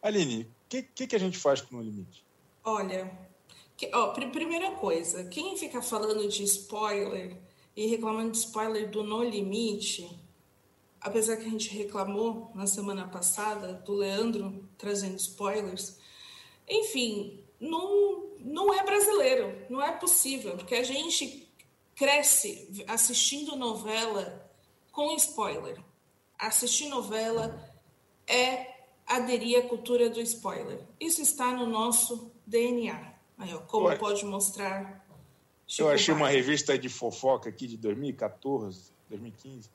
Aline, o que, que, que a gente faz com o No Limite? Olha, que, ó, primeira coisa, quem fica falando de spoiler e reclamando de spoiler do No Limite apesar que a gente reclamou na semana passada do Leandro trazendo spoilers, enfim, não, não é brasileiro, não é possível, porque a gente cresce assistindo novela com spoiler. Assistir novela é aderir à cultura do spoiler. Isso está no nosso DNA. Aí, ó, como Ué, pode mostrar. Chico eu achei uma revista de fofoca aqui de 2014, 2015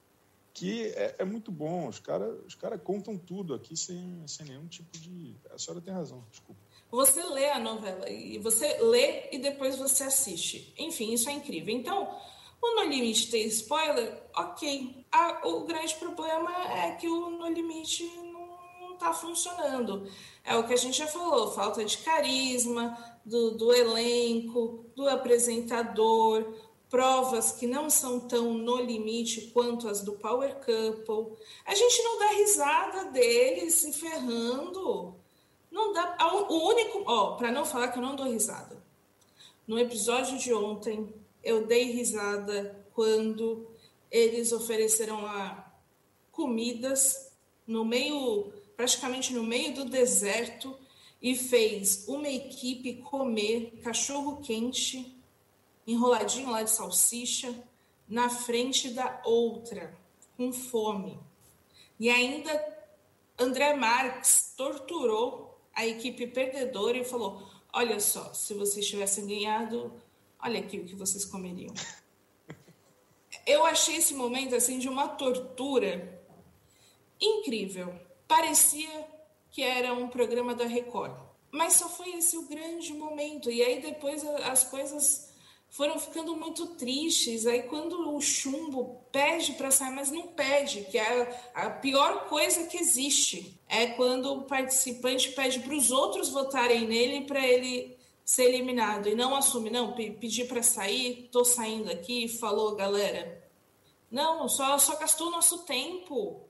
que é, é muito bom. Os caras os cara contam tudo aqui sem, sem nenhum tipo de. A senhora tem razão, desculpa. Você lê a novela e você lê e depois você assiste. Enfim, isso é incrível. Então, o No Limite tem spoiler, ok. A, o grande problema é que o No Limite não está funcionando. É o que a gente já falou: falta de carisma do, do elenco, do apresentador provas que não são tão no limite quanto as do Power Couple. A gente não dá risada deles se ferrando. Não dá. O único. Ó, para não falar que eu não dou risada. No episódio de ontem, eu dei risada quando eles ofereceram lá comidas no meio, praticamente no meio do deserto, e fez uma equipe comer cachorro quente enroladinho lá de salsicha, na frente da outra, com fome. E ainda André Marques torturou a equipe perdedora e falou: Olha só, se vocês tivessem ganhado, olha aqui o que vocês comeriam. eu achei esse momento assim de uma tortura incrível. Parecia que era um programa da Record. Mas só foi esse o grande momento. E aí depois as coisas foram ficando muito tristes. Aí quando o chumbo pede para sair, mas não pede, que é a, pior coisa que existe. É quando o participante pede para os outros votarem nele para ele ser eliminado e não assume, não, pedir para sair, tô saindo aqui, falou, galera. Não, só, só gastou nosso tempo.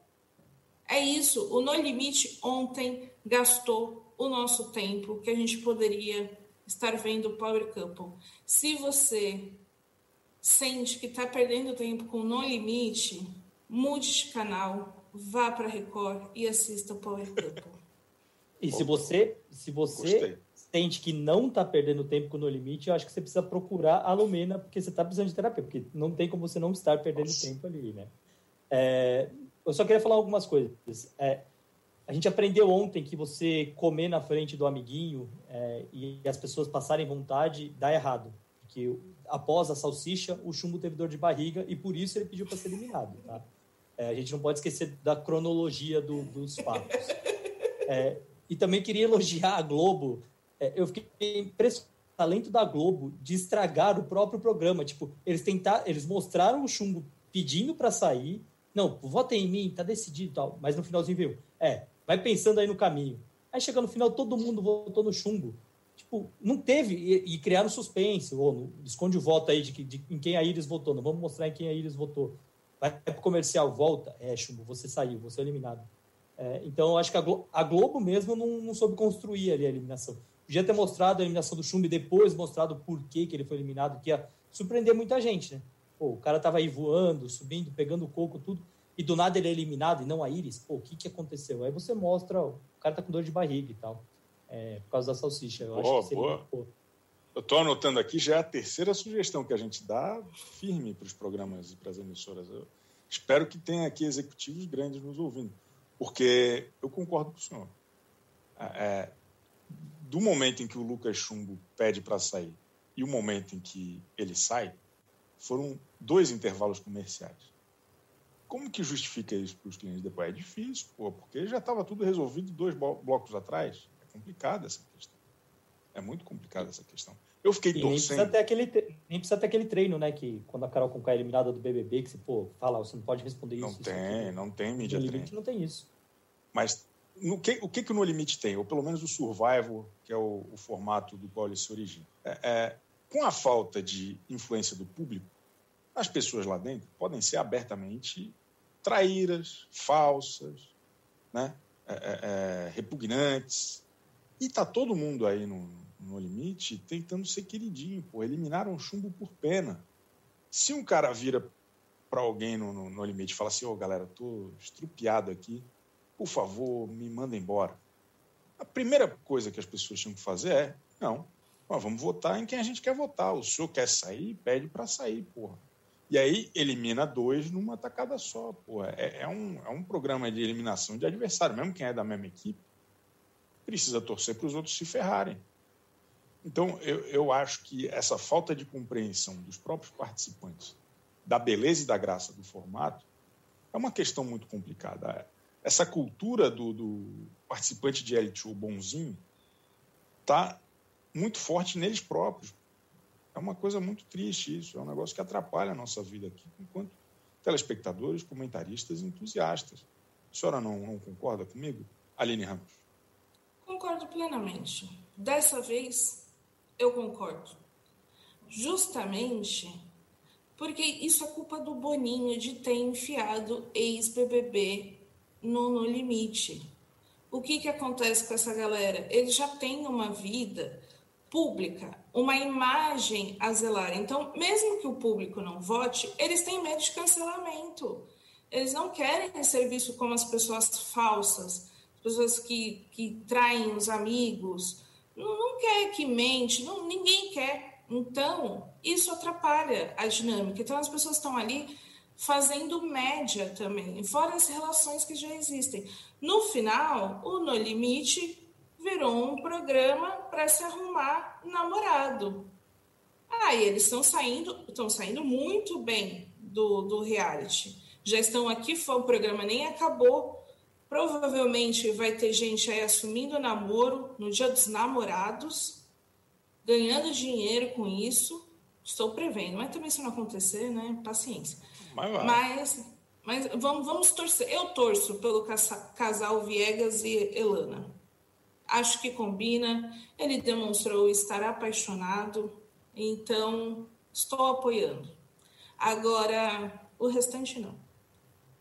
É isso, o No Limite ontem gastou o nosso tempo que a gente poderia estar vendo o Power Couple. Se você sente que está perdendo tempo com No Limite, mude de canal, vá para Record e assista o Power Couple. E se você, se você Gostei. sente que não está perdendo tempo com No Limite, eu acho que você precisa procurar a Lumena, porque você está precisando de terapia, porque não tem como você não estar perdendo Nossa. tempo ali, né? É, eu só queria falar algumas coisas. É, a gente aprendeu ontem que você comer na frente do amiguinho é, e as pessoas passarem vontade dá errado. Porque após a salsicha, o chumbo teve dor de barriga e por isso ele pediu para ser eliminado. Tá? É, a gente não pode esquecer da cronologia do, dos fatos. É, e também queria elogiar a Globo. É, eu fiquei impressionado com o talento da Globo de estragar o próprio programa. Tipo, eles tentaram, eles mostraram o chumbo pedindo para sair. Não, votem em mim, tá decidido e tal. Mas no finalzinho viu. É, Vai pensando aí no caminho. Aí chega no final, todo mundo votou no chumbo. Tipo, não teve. E, e criaram suspense, ou no, esconde o voto aí de, de, em quem a Iris votou. Não vamos mostrar em quem a Iris votou. Vai pro comercial, volta. É, chumbo, você saiu, você é eliminado. É, então, eu acho que a, Glo a Globo mesmo não, não, soube construir ali a eliminação. Podia ter mostrado a eliminação do chumbo e depois mostrado o porquê que ele foi eliminado, que ia surpreender muita gente, né? Pô, o cara tava aí voando, subindo, pegando coco, tudo e do nada ele é eliminado e não a Iris, pô, o que, que aconteceu? Aí você mostra, ó, o cara tá com dor de barriga e tal, é, por causa da salsicha. Eu boa, acho que boa. Eu estou anotando aqui já é a terceira sugestão que a gente dá firme para os programas e para as emissoras. Eu espero que tenha aqui executivos grandes nos ouvindo, porque eu concordo com o senhor. É, é do momento em que o Lucas Chumbo pede para sair e o momento em que ele sai, foram dois intervalos comerciais. Como que justifica isso para os clientes depois? É difícil, pô, porque já estava tudo resolvido dois blocos atrás. É complicada essa questão. É muito complicada essa questão. Eu fiquei torcendo. Nem precisa, ter aquele, nem precisa ter aquele treino, né? Que quando a Carol Conká é eliminada do BBB, que você, pô, fala, você não pode responder não isso. Tem, isso não tem mídia no limite não tem isso. Mas no que, o que, que No Limite tem? Ou pelo menos o Survival, que é o, o formato do qual ele se origina. É, é, com a falta de influência do público, as pessoas lá dentro podem ser abertamente traíras, falsas, né? É, é, é, repugnantes. E tá todo mundo aí no, no limite tentando ser queridinho, pô. Eliminaram o chumbo por pena. Se um cara vira para alguém no, no, no, limite e fala assim: Ô oh, galera, tô estrupiado aqui, por favor, me manda embora. A primeira coisa que as pessoas tinham que fazer é: não, vamos votar em quem a gente quer votar. O senhor quer sair, pede para sair, porra. E aí elimina dois numa tacada só. É, é, um, é um programa de eliminação de adversário, mesmo quem é da mesma equipe. Precisa torcer para os outros se ferrarem. Então, eu, eu acho que essa falta de compreensão dos próprios participantes da beleza e da graça do formato é uma questão muito complicada. Essa cultura do, do participante de ou bonzinho está muito forte neles próprios. É uma coisa muito triste isso, é um negócio que atrapalha a nossa vida aqui, enquanto telespectadores, comentaristas entusiastas. A senhora não, não concorda comigo, Aline Ramos? Concordo plenamente. Dessa vez, eu concordo. Justamente porque isso é culpa do Boninho de ter enfiado ex-BBB no, no limite. O que, que acontece com essa galera? Eles já têm uma vida pública, uma imagem a zelar. Então, mesmo que o público não vote, eles têm medo de cancelamento. Eles não querem ser vistos como as pessoas falsas, pessoas que, que traem os amigos. Não, não quer que mente, não, ninguém quer. Então, isso atrapalha a dinâmica. Então, as pessoas estão ali fazendo média também, fora as relações que já existem. No final, o No Limite virou um programa para se arrumar namorado. Ah, e eles estão saindo, estão saindo muito bem do, do reality. Já estão aqui, o programa nem acabou. Provavelmente vai ter gente aí assumindo namoro no dia dos namorados, ganhando dinheiro com isso. Estou prevendo, mas também se não acontecer, né? Paciência. Mas, mas, mas vamos, vamos torcer. Eu torço pelo casal Viegas e Elana. Acho que combina. Ele demonstrou estar apaixonado, então estou apoiando. Agora, o restante não.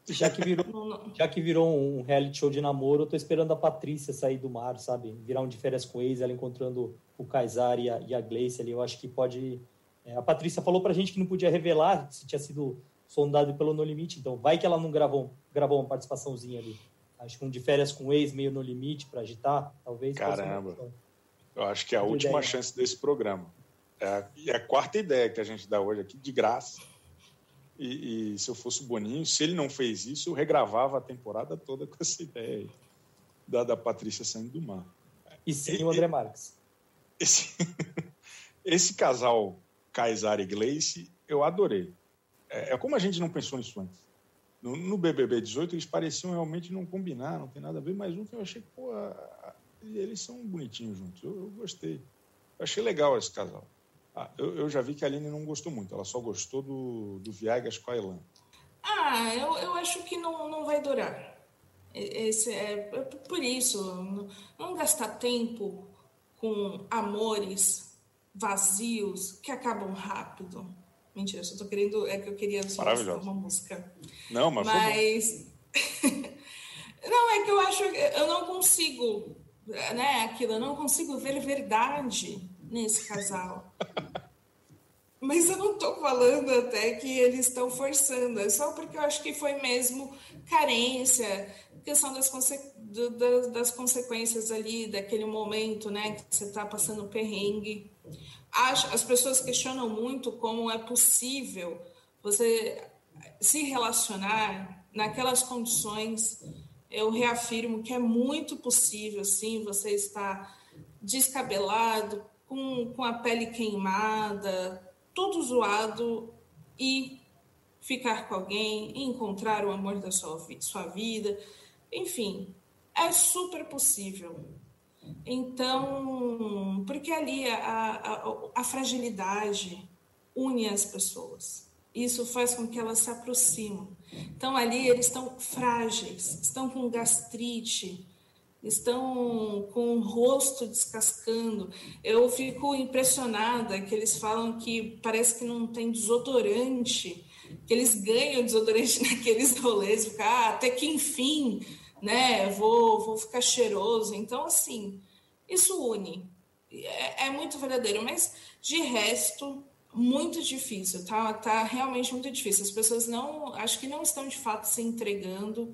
Já que virou, não, não. Já que virou um reality show de namoro, eu tô esperando a Patrícia sair do mar, sabe? Virar um de férias com ex, ela encontrando o Kaysar e a, e a Gleice ali. Eu acho que pode. É, a Patrícia falou pra gente que não podia revelar se tinha sido sondado pelo No Limite, então vai que ela não gravou, gravou uma participação,zinha ali. Acho que um de férias com ex meio no limite para agitar, talvez. Caramba. Eu acho que é a última ideia. chance desse programa. É a, é a quarta ideia que a gente dá hoje aqui, de graça. E, e, se eu fosse o Boninho, se ele não fez isso, eu regravava a temporada toda com essa ideia aí, da, da Patrícia saindo do mar. E sim e, o André Marques. Esse, esse casal Kaysar e Gleice, eu adorei. É, é, como a gente não pensou nisso antes. No, no, BBB 18, eles pareciam realmente não combinar, não tem nada a ver, mas um que eu achei pô, a, eles são bonitinhos juntos. Eu, eu gostei. Eu achei legal esse casal. Ah, eu, eu, já vi que a Aline não gostou muito, ela só gostou do, do Viagas com a Elan. Ah, eu, eu acho que não, não vai durar. Esse é, é por isso, não gastar tempo com amores vazios que acabam rápido. Mentira, só tô querendo. É que eu queria só uma música. Não, mas. Mas. não, é que eu acho. Eu não consigo. Né, aquilo, eu não consigo ver verdade nesse casal. Mas eu não estou falando até que eles estão forçando, é só porque eu acho que foi mesmo carência, questão das, conse do, das, das, consequências ali, daquele momento, né, que você está passando perrengue. Acho, as pessoas questionam muito como é possível você se relacionar naquelas condições. Eu reafirmo que é muito possível, sim, você estar descabelado, com, com a pele queimada, todo zoado e ficar com alguém, encontrar o amor da sua, sua vida, enfim, é super possível. Então, porque ali a, a, a fragilidade une as pessoas. Isso faz com que elas se aproximem. Então, ali eles estão frágeis, estão com gastrite, estão com o rosto descascando. Eu fico impressionada que eles falam que parece que não tem desodorante, que eles ganham desodorante naqueles rolês, ficar ah, até que enfim, né, vou, vou ficar cheiroso. Então, assim, isso une. É, é muito verdadeiro, mas de resto, muito difícil, tá? Tá realmente muito difícil. As pessoas não, acho que não estão de fato se entregando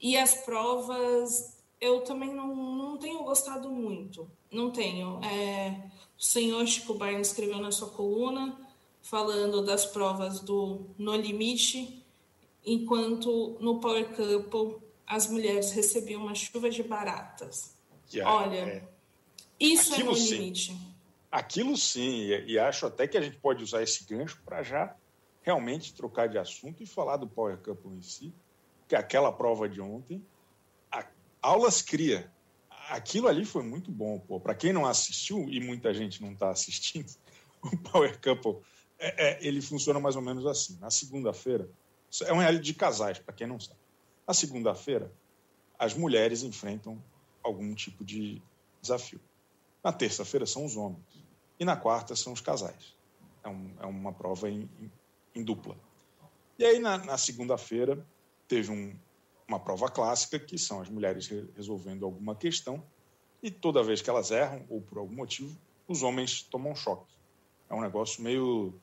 e as provas eu também não, não tenho gostado muito. Não tenho. É, o senhor Chico Barney escreveu na sua coluna falando das provas do No Limite, enquanto no Power Couple as mulheres recebiam uma chuva de baratas. Yeah, Olha, é. isso Aquilo é sim. Limite. Aquilo sim, e, e acho até que a gente pode usar esse gancho para já realmente trocar de assunto e falar do Power Couple em si, que é aquela prova de ontem aulas cria. Aquilo ali foi muito bom, pô. Para quem não assistiu e muita gente não está assistindo, o Power Couple é, é, ele funciona mais ou menos assim. Na segunda-feira é um reality de casais, para quem não sabe. Na segunda-feira as mulheres enfrentam algum tipo de desafio. Na terça-feira são os homens e na quarta são os casais. É, um, é uma prova em, em, em, dupla. E aí na, na segunda-feira teve um, uma prova clássica, que são as mulheres resolvendo alguma questão, e toda vez que elas erram, ou por algum motivo, os homens tomam choque. É um negócio meio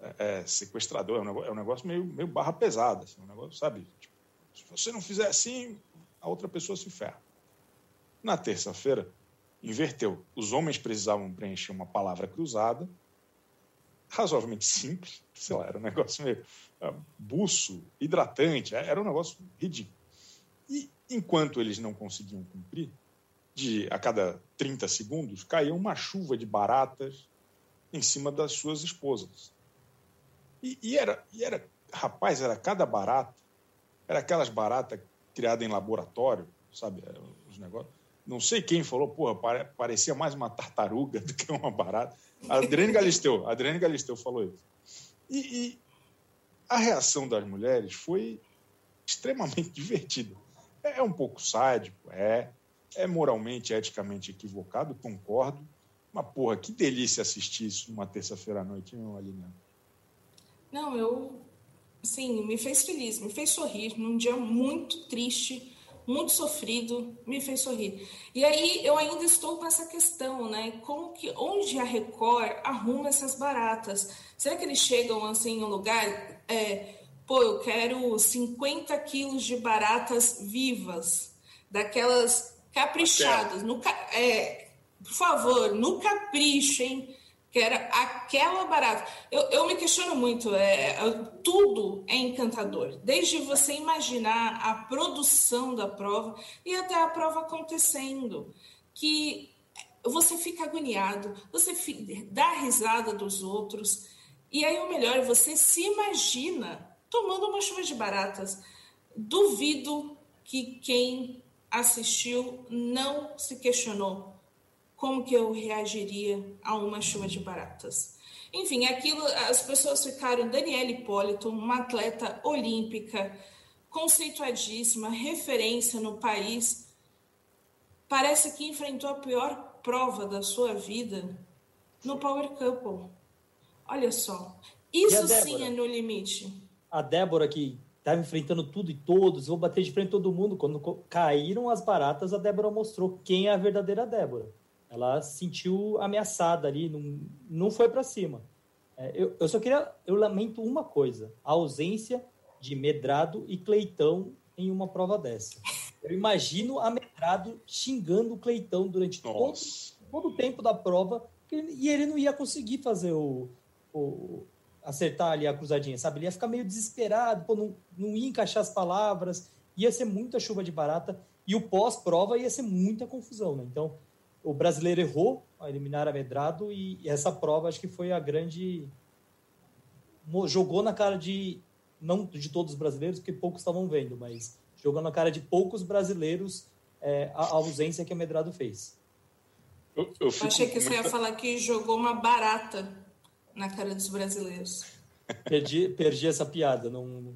é, é, sequestrador, é um negócio, é um negócio, meio, meio barra pesada, assim, um negócio, sabe? Tipo, se você não fizer assim, a outra pessoa se ferra. Na terça-feira, inverteu. Os homens precisavam preencher uma palavra cruzada, razoavelmente simples, sei lá, era um negócio meio uh, buço, hidratante, era um negócio ridículo. E enquanto eles não conseguiam cumprir, de a cada 30 segundos caía uma chuva de baratas em cima das suas esposas. E, e, era, e era rapaz, era cada barata, era aquelas baratas criadas em laboratório, sabe? Os negócios. Não sei quem falou, porra, parecia mais uma tartaruga do que uma barata. A Adriane Galisteu, Adriane Galisteu falou isso. E, e a reação das mulheres foi extremamente divertida. É um pouco sádico, é. É moralmente, eticamente equivocado, concordo. Mas, porra, que delícia assistir isso numa terça-feira à noite, não, Aline? Não, eu. Sim, me fez feliz, me fez sorrir num dia muito triste, muito sofrido, me fez sorrir. E aí eu ainda estou com essa questão, né? Como que onde a Record arruma essas baratas? Será que eles chegam assim em um lugar? É, pô, eu quero 50 quilos de baratas vivas, daquelas caprichadas. No, é, por favor, no capricho, hein? Que era aquela barata. Eu, eu me questiono muito, é, tudo é encantador, desde você imaginar a produção da prova e até a prova acontecendo, que você fica agoniado, você fica, dá risada dos outros, e aí o melhor, é você se imagina tomando uma chuva de baratas. Duvido que quem assistiu não se questionou como que eu reagiria a uma chuva de baratas. Enfim, aquilo, as pessoas ficaram Daniela Hipólito, uma atleta olímpica, conceituadíssima, referência no país, parece que enfrentou a pior prova da sua vida no Power Couple. Olha só, isso sim é no limite. A Débora que estava enfrentando tudo e todos, vou bater de frente todo mundo. Quando caíram as baratas, a Débora mostrou quem é a verdadeira Débora. Ela se sentiu ameaçada ali, não, não foi para cima. É, eu, eu só queria, eu lamento uma coisa: a ausência de Medrado e Cleitão em uma prova dessa. Eu imagino a Medrado xingando o Cleitão durante todo, todo, o tempo da prova e ele não ia conseguir fazer o, o acertar ali a cruzadinha, sabe? Ele ia ficar meio desesperado, pô, não, não ia encaixar as palavras, ia ser muita chuva de barata e o pós-prova ia ser muita confusão, né? Então, o brasileiro errou a eliminar a Medrado e essa prova acho que foi a grande jogou na cara de não de todos os brasileiros porque poucos estavam vendo mas jogou na cara de poucos brasileiros é, a, ausência que a Medrado fez. Eu, eu achei que você ia falar que jogou uma barata na cara dos brasileiros. Perdi perdi essa piada não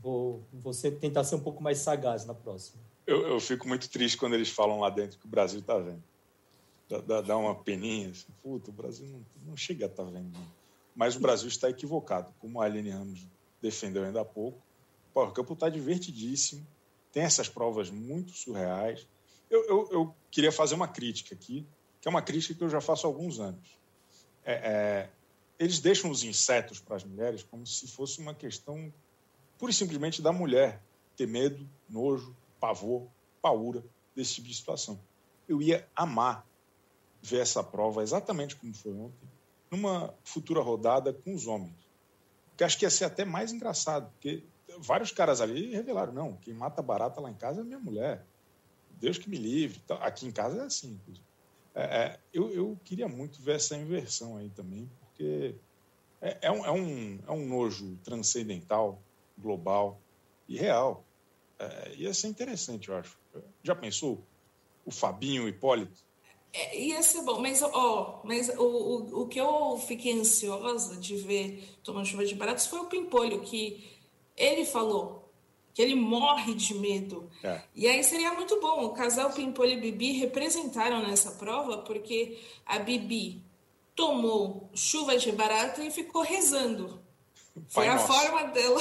vou, vou ser, tentar ser um pouco mais sagaz na próxima. Eu, eu fico muito triste quando eles falam lá dentro que o Brasil está vendo dá, dá uma peninha. Assim, Puta, o Brasil não, não chega a estar tá vendo. Não. Mas o Brasil está equivocado. Como a Aline Ramos defendeu ainda há pouco, o campo está divertidíssimo, tem essas provas muito surreais. Eu, eu, eu, queria fazer uma crítica aqui, que é uma crítica que eu já faço há alguns anos. É, é, eles deixam os insetos para as mulheres como se fosse uma questão pura e simplesmente da mulher ter medo, nojo, pavor, paura desse tipo de situação. Eu ia amar ver essa prova exatamente como foi ontem, numa futura rodada com os homens. Que acho que ia ser até mais engraçado, porque vários caras ali revelaram: não, quem mata barata lá em casa é minha mulher. Deus que me livre. Aqui em casa é assim. É, é, eu, eu queria muito ver essa inversão aí também, porque é, é, um, é, um, é um nojo transcendental, global e real. É, ia ser interessante, eu acho. Já pensou? O Fabinho Hipólito é, ia ser bom, mas, ó, mas o, o, o que eu fiquei ansiosa de ver tomando chuva de baratos foi o Pimpolho, que ele falou que ele morre de medo. É. E aí seria muito bom. O casal Pimpolho e Bibi representaram nessa prova, porque a Bibi tomou chuva de barata e ficou rezando. Foi a forma dela.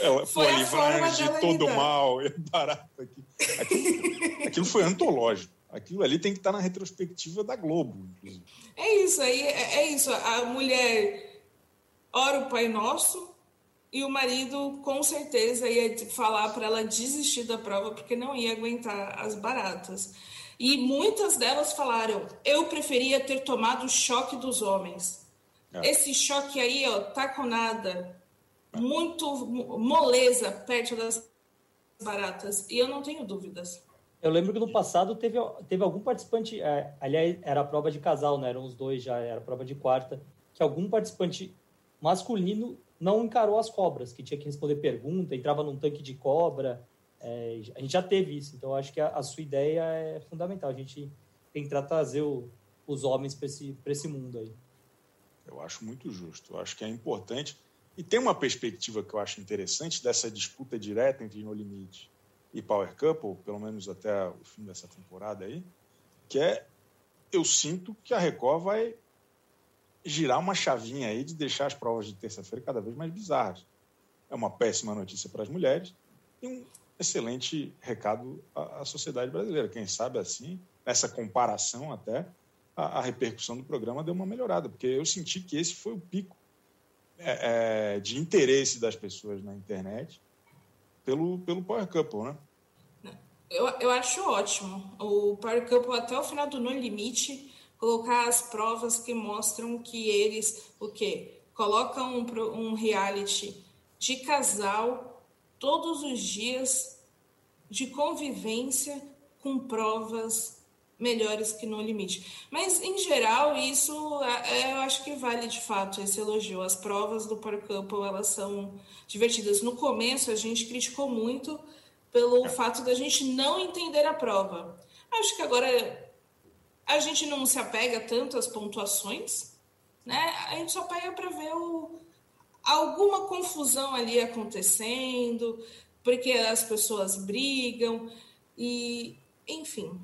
É, foi a forma de todo mal e barata aqui. Aquilo, aquilo foi antológico. Aquilo ali tem que estar na retrospectiva da Globo, inclusive. É isso aí, é, é isso. A mulher ora o Pai Nosso e o marido com certeza ia falar para ela desistir da prova porque não ia aguentar as baratas. E muitas delas falaram: eu preferia ter tomado o choque dos homens. É. Esse choque aí, ó, tá com nada, muito moleza perto das baratas. E eu não tenho dúvidas. Eu lembro que no passado teve, teve algum participante, é, aliás, era a prova de casal, né? Eram os dois já, era a prova de quarta, que algum participante masculino não encarou as cobras, que tinha que responder pergunta, entrava num tanque de cobra. É, a gente já teve isso, então acho que a, a, sua ideia é fundamental. A gente tentar trazer o, os homens para esse, esse mundo aí. Eu acho muito justo. Eu acho que é importante. E tem uma perspectiva que eu acho interessante dessa disputa direta entre No Limite e Power Couple, pelo menos até o fim dessa temporada aí, que é eu sinto que a Record vai girar uma chavinha aí de deixar as provas de terça-feira cada vez mais bizarras. É uma péssima notícia para as mulheres e um excelente recado à, à sociedade brasileira. Quem sabe assim, nessa comparação até, a, a, repercussão do programa deu uma melhorada, porque eu senti que esse foi o pico é, é, de interesse das pessoas na internet pelo, pelo Power Couple, né? Eu, eu acho ótimo. O Power Couple, até o final do No Limite, colocar as provas que mostram que eles, o quê? Colocam um, um reality de casal todos os dias de convivência com provas melhores que no limite. Mas, em geral, isso é, eu acho que vale de fato esse elogio. As provas do Power Couple, elas são divertidas. No começo, a gente criticou muito pelo fato da gente não entender a prova. Acho que agora a gente não se apega tanto às pontuações, né? A gente só pega para ver o, alguma confusão ali acontecendo, porque as pessoas brigam e, enfim.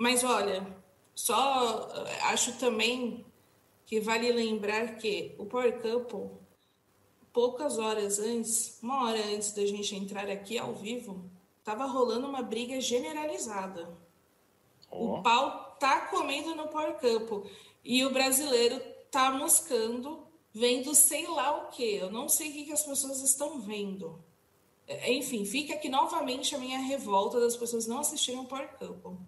Mas olha, só acho também que vale lembrar que o Power Couple, poucas horas antes, uma hora antes da gente entrar aqui ao vivo, estava rolando uma briga generalizada. Oh. O pau tá comendo no Power Campo. E o brasileiro tá moscando, vendo sei lá o que. Eu não sei o que, que as pessoas estão vendo. É, enfim, fica aqui novamente a minha revolta das pessoas não assistirem o Power Couple.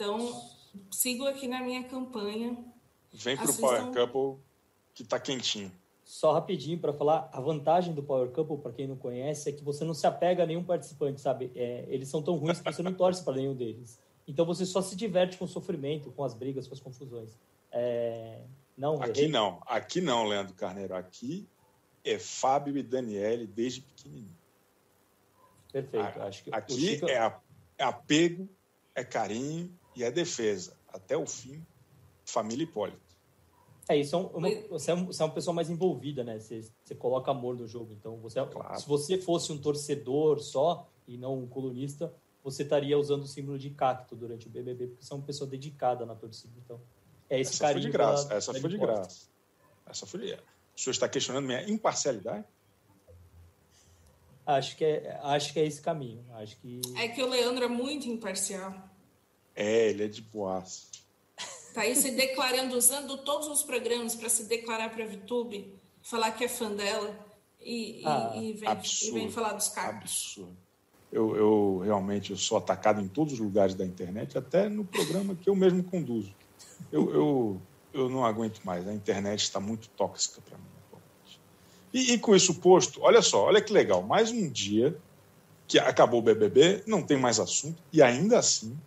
Então, sigo aqui na minha campanha. Vem para o Power Couple que tá quentinho. Só rapidinho para falar, a vantagem do Power Couple, para quem não conhece, é que você não se apega a nenhum participante, sabe? É, eles são tão ruins que você não torce para nenhum deles. Então você só se diverte com o sofrimento, com as brigas, com as confusões. É... Não, aqui errei. não, aqui não, Leandro Carneiro. Aqui é Fábio e Daniele desde pequenininho. Perfeito. Acho que aqui Chico... é, é apego, é carinho e é defesa. Até o fim, família Hipólito. É, isso é uma, você, é você é uma pessoa mais envolvida, né? Você, você coloca amor no jogo. Então, você, é, claro. se você fosse um torcedor só e não um colunista, você estaria usando o símbolo de cacto durante o BBB, porque você é uma pessoa dedicada na torcida. Então, é esse essa carinho. Foi de graça, da, essa da foi de graça. Essa foi de... O senhor está questionando minha imparcialidade? Acho que é, acho que é esse caminho. Acho que... É que o Leandro é muito imparcial. É, ele é de boas. Tá aí se declarando, usando todos os programas para se declarar para a VTube, falar que é fã dela e, ah, e, vem, e, vem, falar dos carros. Absurdo eu, eu realmente eu sou atacado em todos os lugares da internet, até no programa que eu mesmo conduzo. Eu, eu, eu não aguento mais, a internet está muito tóxica para mim. E, e, com isso posto, olha só, olha que legal, mais um dia que acabou o BBB, não tem mais assunto, e ainda assim,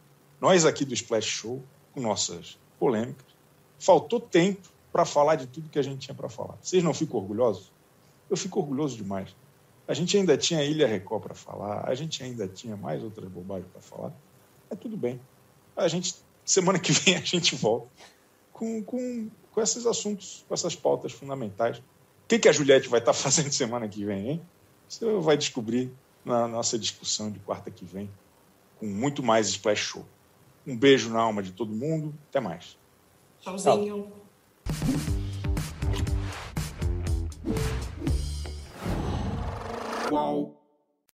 nós aqui do Splash Show, com nossas polêmicas, faltou tempo para falar de tudo que a gente tinha para falar. Vocês não ficam orgulhosos? Eu fico orgulhoso demais. A gente ainda tinha Ilha Record para falar, a gente ainda tinha mais outras bobagens para falar. É tudo bem. A gente, semana que vem, a gente volta com, com, com esses assuntos, com essas pautas fundamentais. O que, que a Juliette vai estar tá fazendo semana que vem, hein? Você vai descobrir na nossa discussão de quarta que vem, com muito mais Splash Show. Um beijo na alma de todo mundo. Até mais. Tchauzinho. Tchau.